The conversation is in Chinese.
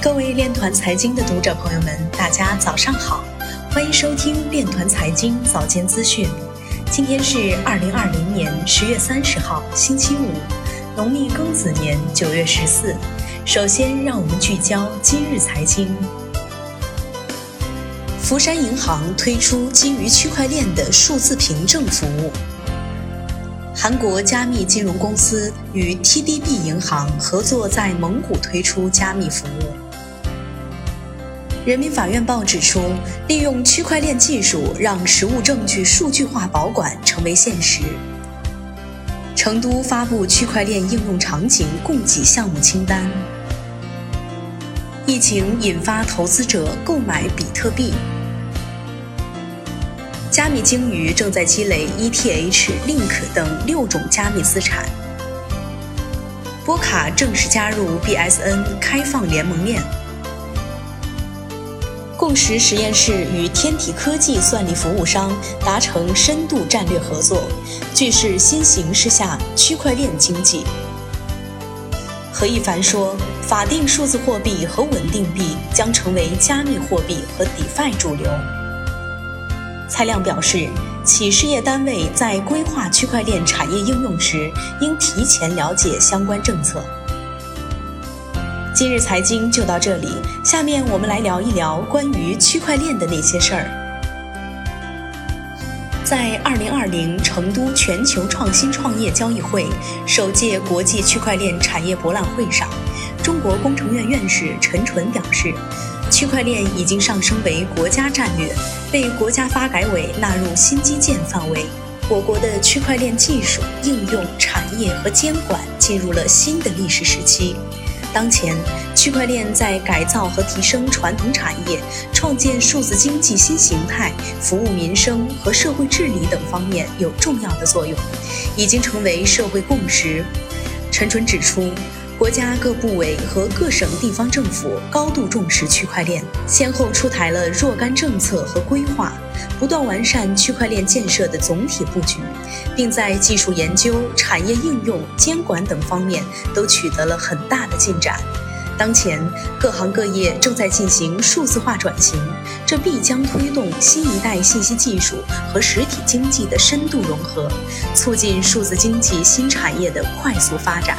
各位链团财经的读者朋友们，大家早上好，欢迎收听链团财经早间资讯。今天是二零二零年十月三十号，星期五，农历庚子年九月十四。首先，让我们聚焦今日财经。福山银行推出基于区块链的数字凭证服务。韩国加密金融公司与 TDB 银行合作，在蒙古推出加密服务。人民法院报指出，利用区块链技术，让实物证据数据化保管成为现实。成都发布区块链应用场景供给项目清单。疫情引发投资者购买比特币。加密鲸鱼正在积累 ETH、Link 等六种加密资产。波卡正式加入 BSN 开放联盟链。共识实验室与天体科技算力服务商达成深度战略合作，具视新形势下区块链经济。何一凡说，法定数字货币和稳定币将成为加密货币和 DeFi 主流。蔡亮表示，企事业单位在规划区块链产业应用时，应提前了解相关政策。今日财经就到这里，下面我们来聊一聊关于区块链的那些事儿。在二零二零成都全球创新创业交易会首届国际区块链产业博览会上，中国工程院院士陈纯表示，区块链已经上升为国家战略，被国家发改委纳入新基建范围。我国的区块链技术应用、产业和监管进入了新的历史时期。当前，区块链在改造和提升传统产业、创建数字经济新形态、服务民生和社会治理等方面有重要的作用，已经成为社会共识。陈纯指出。国家各部委和各省地方政府高度重视区块链，先后出台了若干政策和规划，不断完善区块链建设的总体布局，并在技术研究、产业应用、监管等方面都取得了很大的进展。当前，各行各业正在进行数字化转型，这必将推动新一代信息技术和实体经济的深度融合，促进数字经济新产业的快速发展。